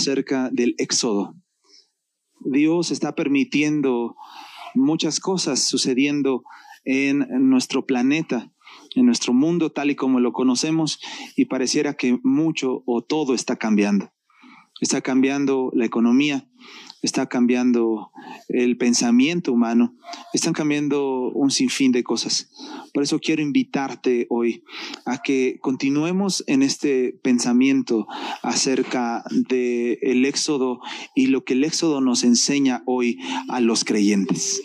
acerca del éxodo. Dios está permitiendo muchas cosas sucediendo en nuestro planeta, en nuestro mundo tal y como lo conocemos y pareciera que mucho o todo está cambiando. Está cambiando la economía, está cambiando el pensamiento humano, están cambiando un sinfín de cosas. Por eso quiero invitarte hoy a que continuemos en este pensamiento acerca del el éxodo y lo que el éxodo nos enseña hoy a los creyentes.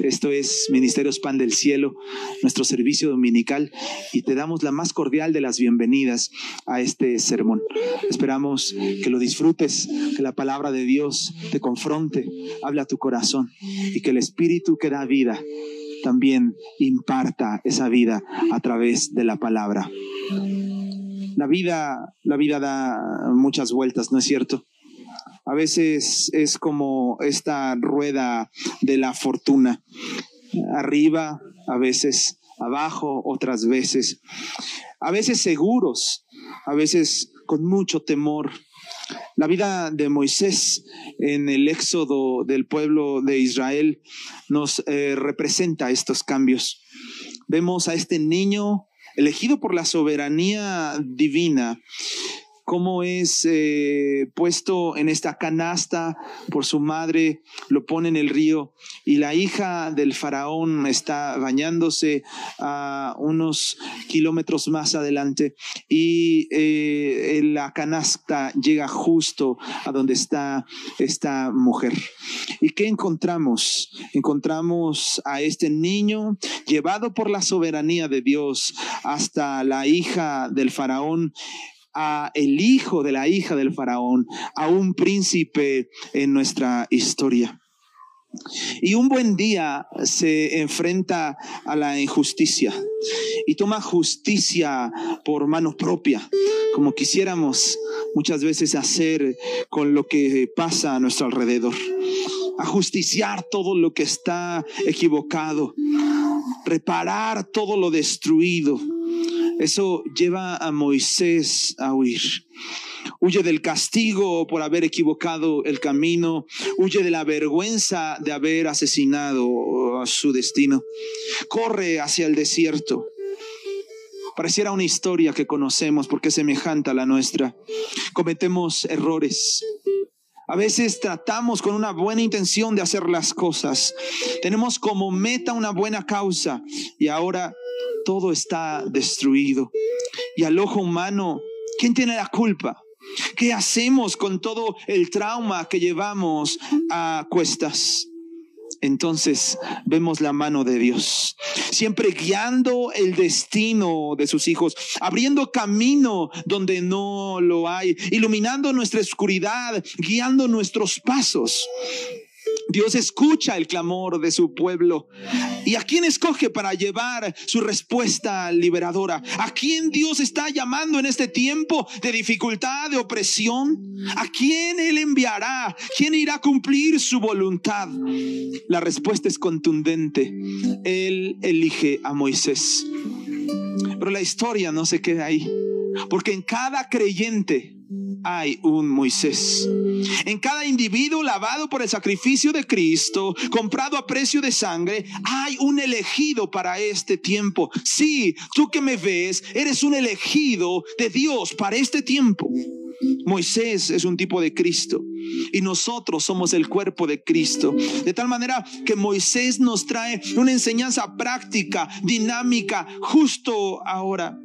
Esto es Ministerios Pan del Cielo, nuestro servicio dominical, y te damos la más cordial de las bienvenidas a este sermón. Esperamos que lo disfrutes, que la palabra de Dios te confronte, habla a tu corazón y que el Espíritu que da vida también imparta esa vida a través de la palabra. La vida, la vida da muchas vueltas, ¿no es cierto? A veces es como esta rueda de la fortuna, arriba, a veces abajo, otras veces, a veces seguros, a veces con mucho temor. La vida de Moisés en el éxodo del pueblo de Israel nos eh, representa estos cambios. Vemos a este niño elegido por la soberanía divina cómo es eh, puesto en esta canasta por su madre, lo pone en el río y la hija del faraón está bañándose a unos kilómetros más adelante y eh, la canasta llega justo a donde está esta mujer. ¿Y qué encontramos? Encontramos a este niño llevado por la soberanía de Dios hasta la hija del faraón a el hijo de la hija del faraón, a un príncipe en nuestra historia. Y un buen día se enfrenta a la injusticia y toma justicia por mano propia, como quisiéramos muchas veces hacer con lo que pasa a nuestro alrededor. A justiciar todo lo que está equivocado, reparar todo lo destruido, eso lleva a Moisés a huir. Huye del castigo por haber equivocado el camino. Huye de la vergüenza de haber asesinado a su destino. Corre hacia el desierto. Pareciera una historia que conocemos porque es semejante a la nuestra. Cometemos errores. A veces tratamos con una buena intención de hacer las cosas. Tenemos como meta una buena causa y ahora todo está destruido. Y al ojo humano, ¿quién tiene la culpa? ¿Qué hacemos con todo el trauma que llevamos a cuestas? Entonces vemos la mano de Dios, siempre guiando el destino de sus hijos, abriendo camino donde no lo hay, iluminando nuestra oscuridad, guiando nuestros pasos. Dios escucha el clamor de su pueblo. ¿Y a quién escoge para llevar su respuesta liberadora? ¿A quién Dios está llamando en este tiempo de dificultad, de opresión? ¿A quién Él enviará? ¿Quién irá a cumplir su voluntad? La respuesta es contundente. Él elige a Moisés. Pero la historia no se queda ahí. Porque en cada creyente hay un Moisés. En cada individuo lavado por el sacrificio de Cristo, comprado a precio de sangre, hay un elegido para este tiempo. Sí, tú que me ves, eres un elegido de Dios para este tiempo. Moisés es un tipo de Cristo y nosotros somos el cuerpo de Cristo. De tal manera que Moisés nos trae una enseñanza práctica, dinámica, justo ahora.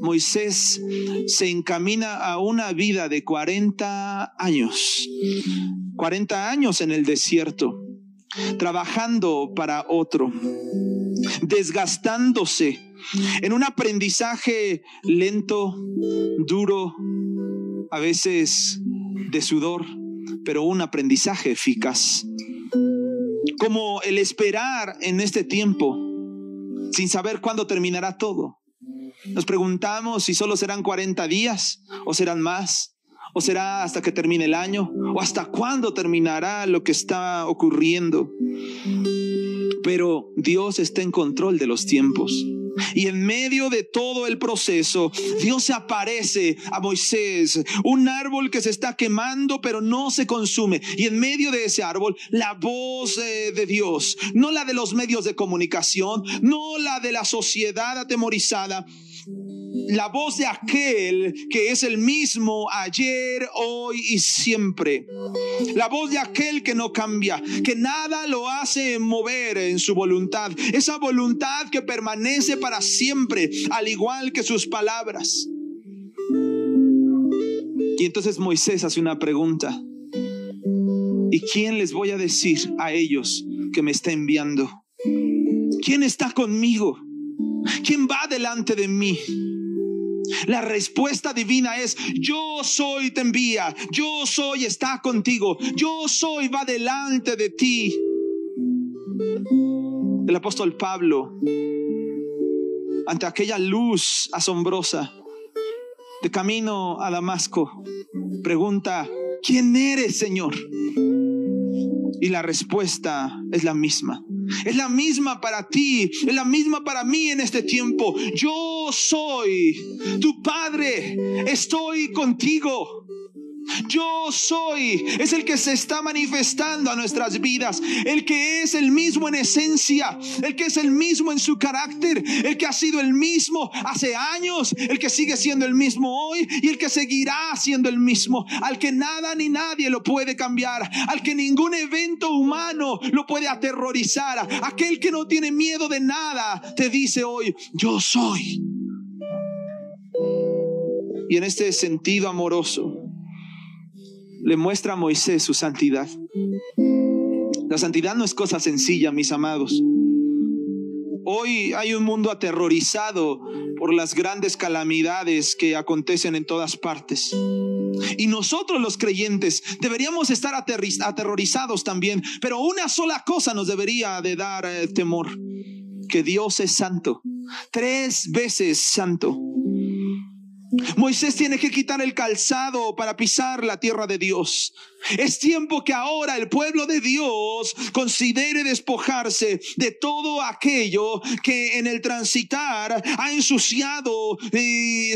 Moisés se encamina a una vida de 40 años, 40 años en el desierto, trabajando para otro, desgastándose en un aprendizaje lento, duro, a veces de sudor, pero un aprendizaje eficaz. Como el esperar en este tiempo, sin saber cuándo terminará todo nos preguntamos si solo serán 40 días o serán más, o será hasta que termine el año, o hasta cuándo terminará lo que está ocurriendo. Pero Dios está en control de los tiempos. Y en medio de todo el proceso, Dios se aparece a Moisés, un árbol que se está quemando pero no se consume. Y en medio de ese árbol, la voz eh, de Dios, no la de los medios de comunicación, no la de la sociedad atemorizada, la voz de aquel que es el mismo ayer, hoy y siempre. La voz de aquel que no cambia, que nada lo hace mover en su voluntad. Esa voluntad que permanece para siempre, al igual que sus palabras. Y entonces Moisés hace una pregunta. ¿Y quién les voy a decir a ellos que me está enviando? ¿Quién está conmigo? ¿Quién va delante de mí? La respuesta divina es, yo soy, te envía, yo soy, está contigo, yo soy, va delante de ti. El apóstol Pablo, ante aquella luz asombrosa de camino a Damasco, pregunta, ¿quién eres, Señor? Y la respuesta es la misma. Es la misma para ti, es la misma para mí en este tiempo. Yo soy tu Padre, estoy contigo. Yo soy, es el que se está manifestando a nuestras vidas, el que es el mismo en esencia, el que es el mismo en su carácter, el que ha sido el mismo hace años, el que sigue siendo el mismo hoy y el que seguirá siendo el mismo, al que nada ni nadie lo puede cambiar, al que ningún evento humano lo puede aterrorizar, aquel que no tiene miedo de nada, te dice hoy, yo soy. Y en este sentido amoroso, le muestra a Moisés su santidad. La santidad no es cosa sencilla, mis amados. Hoy hay un mundo aterrorizado por las grandes calamidades que acontecen en todas partes. Y nosotros los creyentes deberíamos estar aterrorizados también, pero una sola cosa nos debería de dar eh, temor, que Dios es santo, tres veces santo. Moisés tiene que quitar el calzado para pisar la tierra de Dios. Es tiempo que ahora el pueblo de Dios considere despojarse de todo aquello que en el transitar ha ensuciado y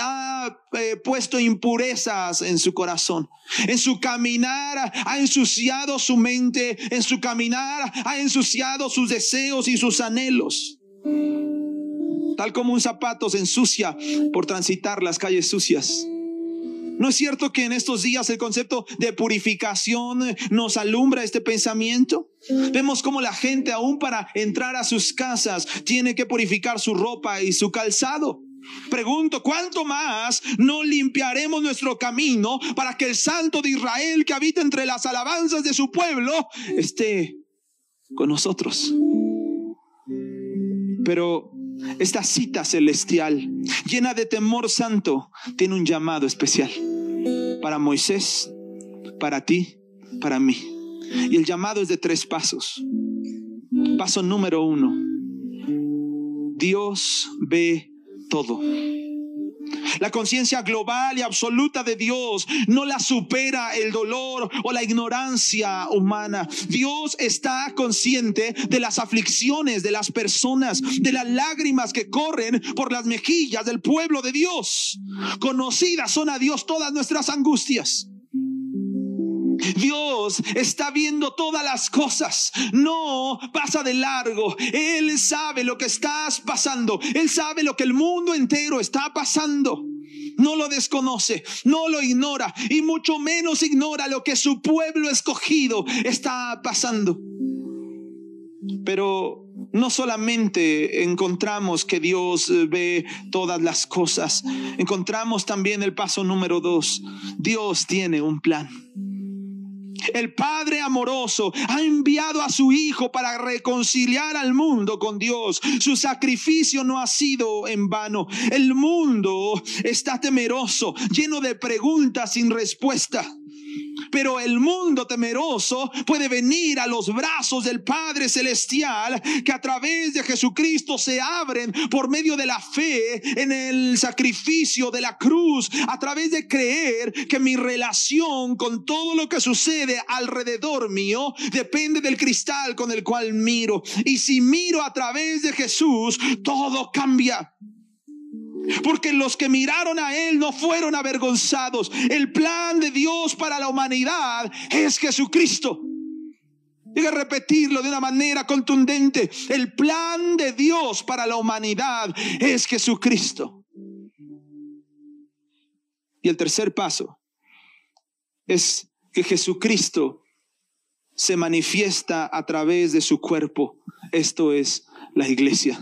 ha eh, puesto impurezas en su corazón. En su caminar ha ensuciado su mente, en su caminar ha ensuciado sus deseos y sus anhelos tal como un zapato se ensucia por transitar las calles sucias. ¿No es cierto que en estos días el concepto de purificación nos alumbra este pensamiento? Vemos como la gente aún para entrar a sus casas tiene que purificar su ropa y su calzado. Pregunto, ¿cuánto más no limpiaremos nuestro camino para que el Santo de Israel que habita entre las alabanzas de su pueblo esté con nosotros? Pero esta cita celestial, llena de temor santo, tiene un llamado especial para Moisés, para ti, para mí. Y el llamado es de tres pasos. Paso número uno. Dios ve todo. La conciencia global y absoluta de Dios no la supera el dolor o la ignorancia humana. Dios está consciente de las aflicciones de las personas, de las lágrimas que corren por las mejillas del pueblo de Dios. Conocidas son a Dios todas nuestras angustias. Dios está viendo todas las cosas, no pasa de largo. Él sabe lo que estás pasando, Él sabe lo que el mundo entero está pasando. No lo desconoce, no lo ignora y mucho menos ignora lo que su pueblo escogido está pasando. Pero no solamente encontramos que Dios ve todas las cosas, encontramos también el paso número dos. Dios tiene un plan. El Padre amoroso ha enviado a su Hijo para reconciliar al mundo con Dios. Su sacrificio no ha sido en vano. El mundo está temeroso, lleno de preguntas sin respuesta. Pero el mundo temeroso puede venir a los brazos del Padre Celestial que a través de Jesucristo se abren por medio de la fe en el sacrificio de la cruz, a través de creer que mi relación con todo lo que sucede alrededor mío depende del cristal con el cual miro. Y si miro a través de Jesús, todo cambia. Porque los que miraron a Él no fueron avergonzados. El plan de Dios para la humanidad es Jesucristo. Diga repetirlo de una manera contundente. El plan de Dios para la humanidad es Jesucristo. Y el tercer paso es que Jesucristo se manifiesta a través de su cuerpo. Esto es la iglesia.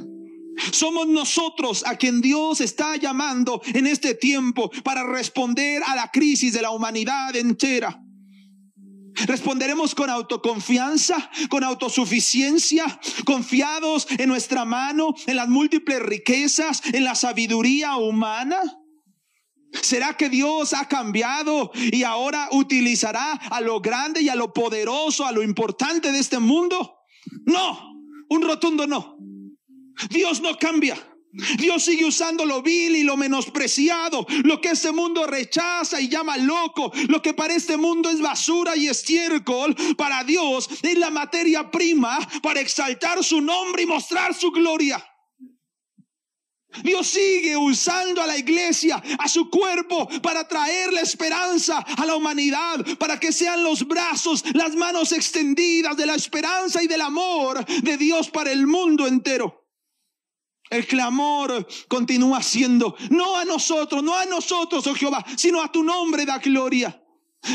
Somos nosotros a quien Dios está llamando en este tiempo para responder a la crisis de la humanidad entera. Responderemos con autoconfianza, con autosuficiencia, confiados en nuestra mano, en las múltiples riquezas, en la sabiduría humana. ¿Será que Dios ha cambiado y ahora utilizará a lo grande y a lo poderoso, a lo importante de este mundo? No, un rotundo no. Dios no cambia. Dios sigue usando lo vil y lo menospreciado, lo que este mundo rechaza y llama loco, lo que para este mundo es basura y estiércol, para Dios es la materia prima para exaltar su nombre y mostrar su gloria. Dios sigue usando a la iglesia, a su cuerpo, para traer la esperanza a la humanidad, para que sean los brazos, las manos extendidas de la esperanza y del amor de Dios para el mundo entero. El clamor continúa siendo, no a nosotros, no a nosotros, oh Jehová, sino a tu nombre da gloria.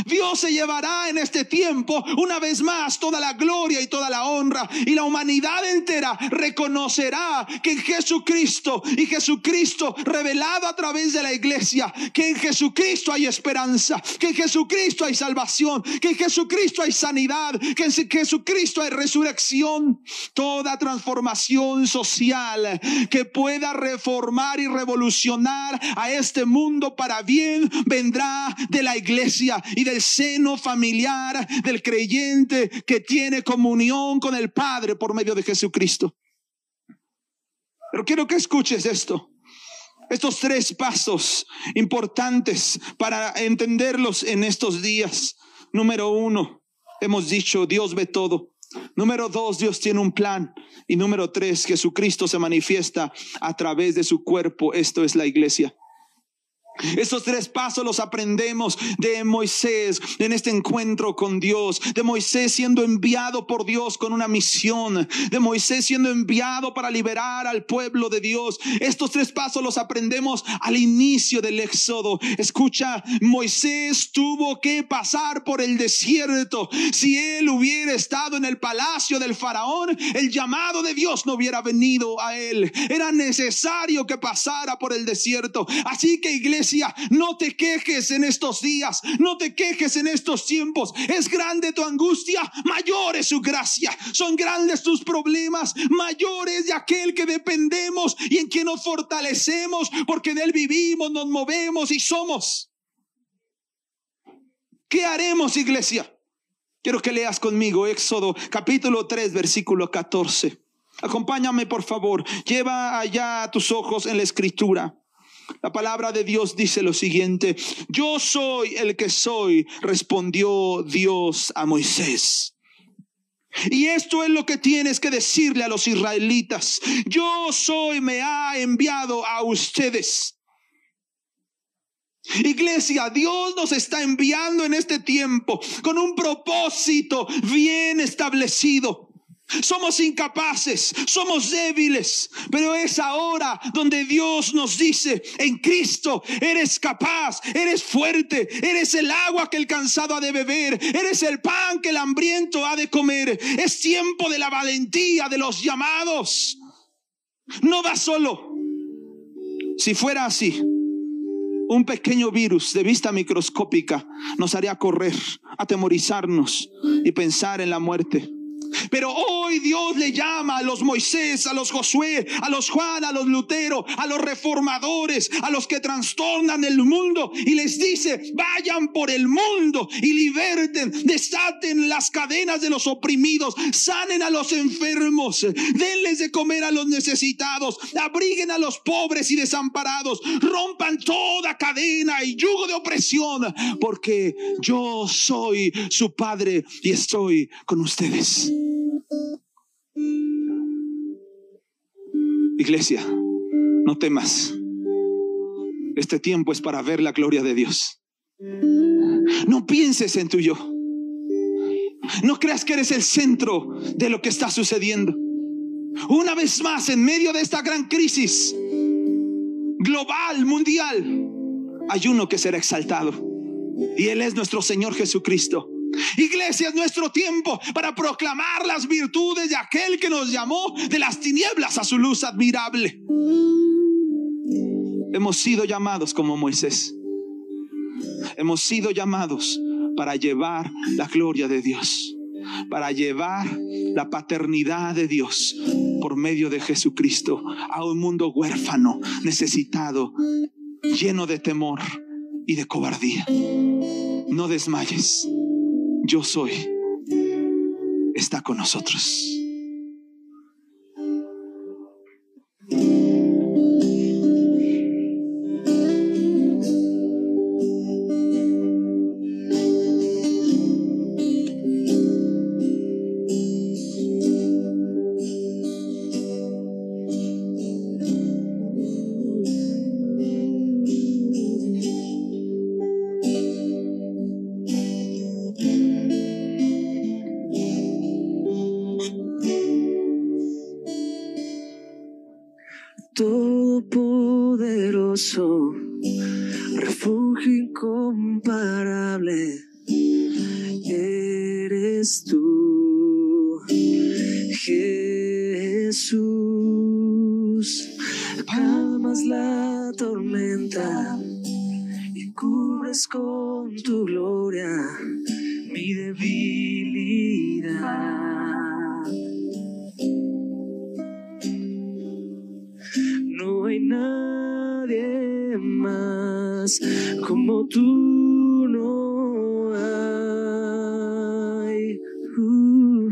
Dios se llevará en este tiempo una vez más toda la gloria y toda la honra y la humanidad entera reconocerá que en Jesucristo y Jesucristo revelado a través de la iglesia, que en Jesucristo hay esperanza, que en Jesucristo hay salvación, que en Jesucristo hay sanidad, que en Jesucristo hay resurrección, toda transformación social que pueda reformar y revolucionar a este mundo para bien vendrá de la iglesia y del seno familiar del creyente que tiene comunión con el Padre por medio de Jesucristo. Pero quiero que escuches esto. Estos tres pasos importantes para entenderlos en estos días. Número uno, hemos dicho, Dios ve todo. Número dos, Dios tiene un plan. Y número tres, Jesucristo se manifiesta a través de su cuerpo. Esto es la iglesia. Estos tres pasos los aprendemos de Moisés en este encuentro con Dios, de Moisés siendo enviado por Dios con una misión, de Moisés siendo enviado para liberar al pueblo de Dios. Estos tres pasos los aprendemos al inicio del Éxodo. Escucha, Moisés tuvo que pasar por el desierto. Si él hubiera estado en el palacio del faraón, el llamado de Dios no hubiera venido a él. Era necesario que pasara por el desierto. Así que iglesia, no te quejes en estos días, no te quejes en estos tiempos. Es grande tu angustia, mayor es su gracia. Son grandes tus problemas, mayores de aquel que dependemos y en quien nos fortalecemos, porque de él vivimos, nos movemos y somos. ¿Qué haremos, iglesia? Quiero que leas conmigo Éxodo capítulo 3, versículo 14. Acompáñame, por favor. Lleva allá tus ojos en la escritura. La palabra de Dios dice lo siguiente, yo soy el que soy, respondió Dios a Moisés. Y esto es lo que tienes que decirle a los israelitas. Yo soy, me ha enviado a ustedes. Iglesia, Dios nos está enviando en este tiempo con un propósito bien establecido. Somos incapaces, somos débiles, pero es ahora donde Dios nos dice, en Cristo eres capaz, eres fuerte, eres el agua que el cansado ha de beber, eres el pan que el hambriento ha de comer. Es tiempo de la valentía de los llamados. No va solo. Si fuera así, un pequeño virus de vista microscópica nos haría correr, atemorizarnos y pensar en la muerte. Pero hoy Dios le llama a los Moisés, a los Josué, a los Juan, a los Lutero, a los reformadores, a los que trastornan el mundo y les dice, vayan por el mundo y liberten, desaten las cadenas de los oprimidos, sanen a los enfermos, denles de comer a los necesitados, abriguen a los pobres y desamparados, rompan toda cadena y yugo de opresión, porque yo soy su Padre y estoy con ustedes. Iglesia, no temas. Este tiempo es para ver la gloria de Dios. No pienses en tu yo. No creas que eres el centro de lo que está sucediendo. Una vez más, en medio de esta gran crisis global, mundial, hay uno que será exaltado. Y Él es nuestro Señor Jesucristo. Iglesia, es nuestro tiempo para proclamar las virtudes de aquel que nos llamó de las tinieblas a su luz admirable. Hemos sido llamados como Moisés. Hemos sido llamados para llevar la gloria de Dios, para llevar la paternidad de Dios por medio de Jesucristo a un mundo huérfano, necesitado, lleno de temor y de cobardía. No desmayes yo soy, está con nosotros. Poderoso, refugio incomparable, eres tú, Jesús. Calmas la tormenta y cubres con tu gloria mi debilidad. como tú no hay. Uh.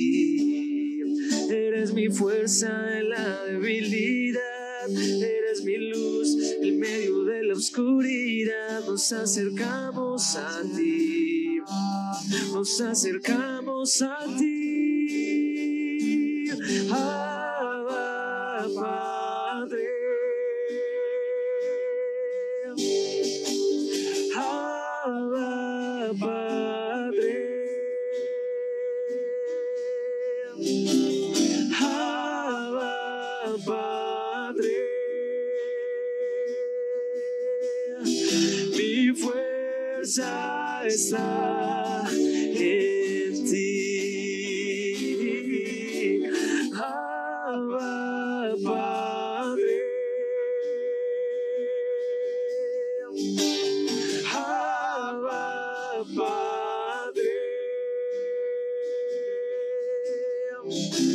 Eres mi fuerza en la debilidad, eres mi luz en medio de la oscuridad. Nos acercamos a ti, nos acercamos a ti.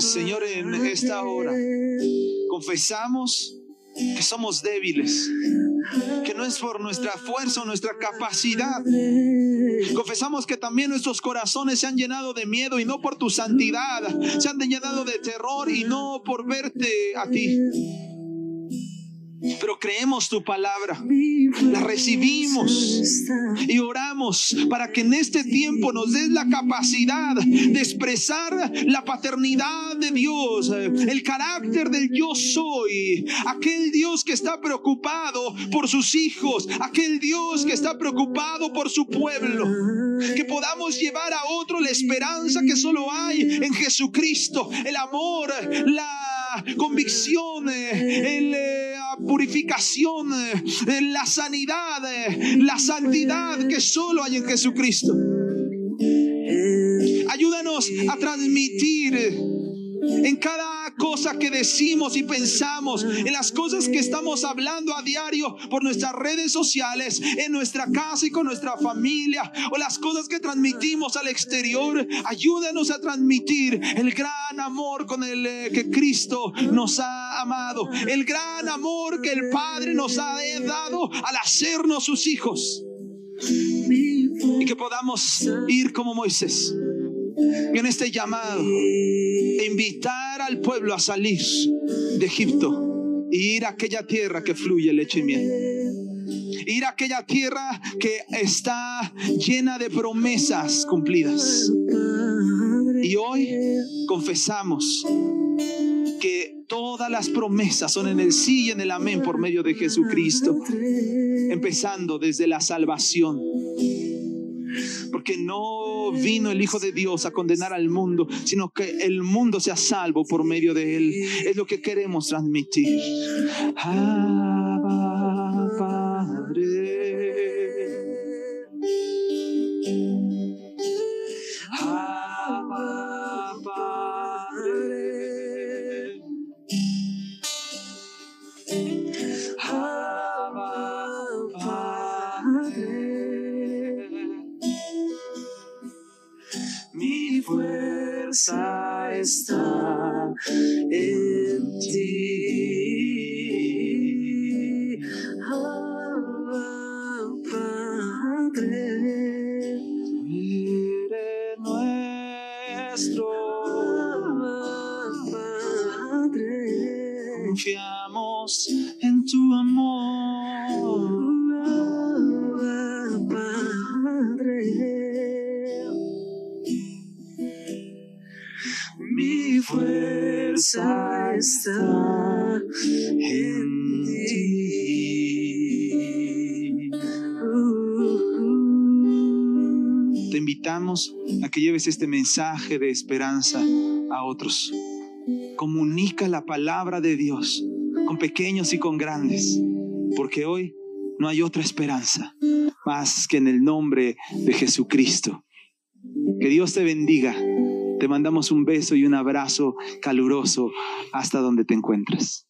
Señor, en esta hora, confesamos que somos débiles, que no es por nuestra fuerza o nuestra capacidad. Confesamos que también nuestros corazones se han llenado de miedo y no por tu santidad, se han llenado de terror y no por verte a ti. Pero creemos tu palabra, la recibimos y oramos para que en este tiempo nos des la capacidad de expresar la paternidad de Dios, el carácter del yo soy, aquel Dios que está preocupado por sus hijos, aquel Dios que está preocupado por su pueblo, que podamos llevar a otro la esperanza que solo hay en Jesucristo, el amor, la convicción, el, eh, la purificación, eh, la sanidad, eh, la santidad que solo hay en Jesucristo. Ayúdanos a transmitir en cada cosa que decimos y pensamos, en las cosas que estamos hablando a diario por nuestras redes sociales, en nuestra casa y con nuestra familia, o las cosas que transmitimos al exterior. Ayúdanos a transmitir el gran amor con el eh, que Cristo nos ha amado, el gran amor que el Padre nos ha dado al hacernos sus hijos. Y que podamos ir como Moisés en este llamado invitar al pueblo a salir de Egipto e ir a aquella tierra que fluye leche y miel. Ir a aquella tierra que está llena de promesas cumplidas. Y hoy confesamos que todas las promesas son en el sí y en el amén por medio de Jesucristo, empezando desde la salvación. Porque no vino el Hijo de Dios a condenar al mundo, sino que el mundo sea salvo por medio de él. Es lo que queremos transmitir. Abba, Padre. Abba, Mi fuerza está en ti. Te invitamos a que lleves este mensaje de esperanza a otros. Comunica la palabra de Dios con pequeños y con grandes, porque hoy no hay otra esperanza más que en el nombre de Jesucristo. Que Dios te bendiga. Te mandamos un beso y un abrazo caluroso hasta donde te encuentres.